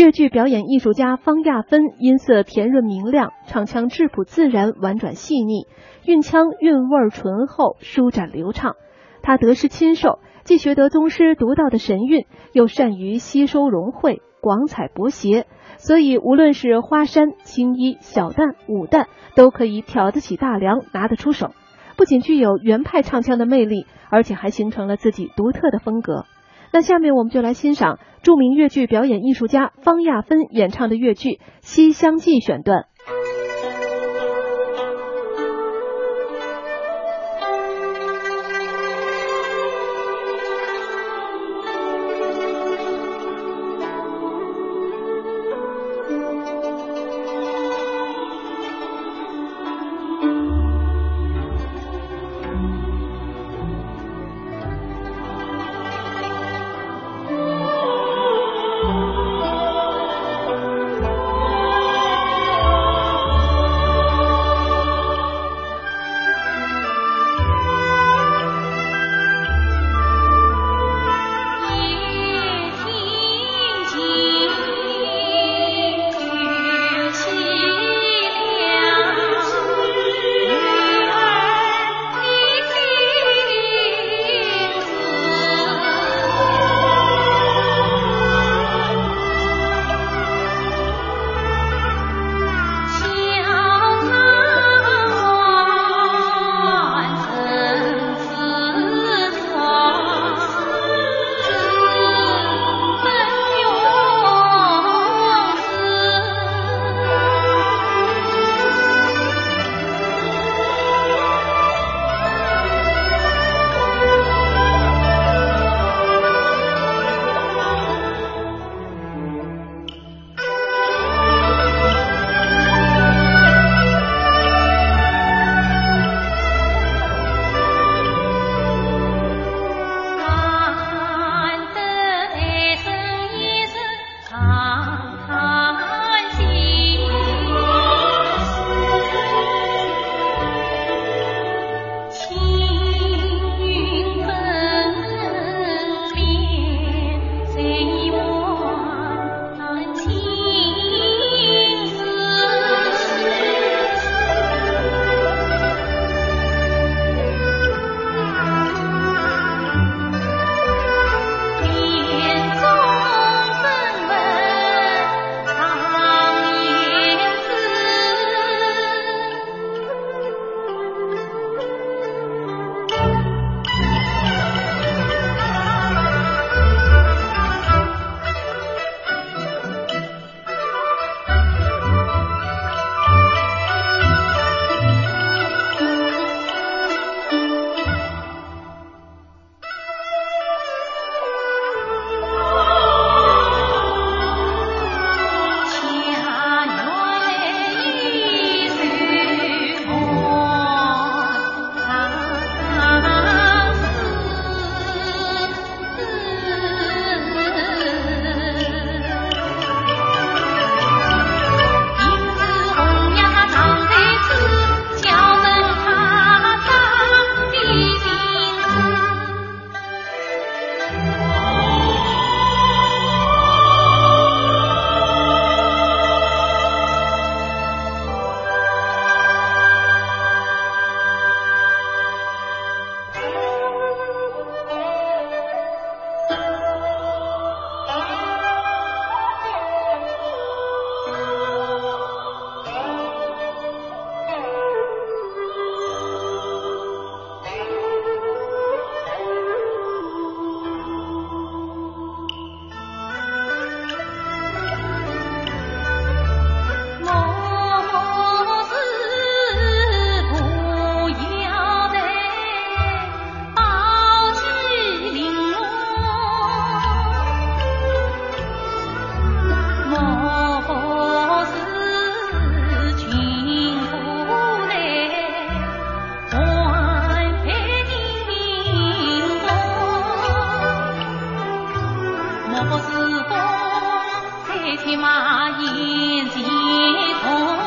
越剧表演艺术家方亚芬音色甜润明亮，唱腔质朴自然、婉转细腻，韵腔韵味醇厚、舒展流畅。他得师亲授，既学得宗师独到的神韵，又善于吸收融汇，广采博学，所以无论是花山、青衣、小旦、武旦，都可以挑得起大梁，拿得出手。不仅具有原派唱腔的魅力，而且还形成了自己独特的风格。那下面我们就来欣赏著名越剧表演艺术家方亚芬演唱的越剧《西厢记》选段。匹马眼前逢。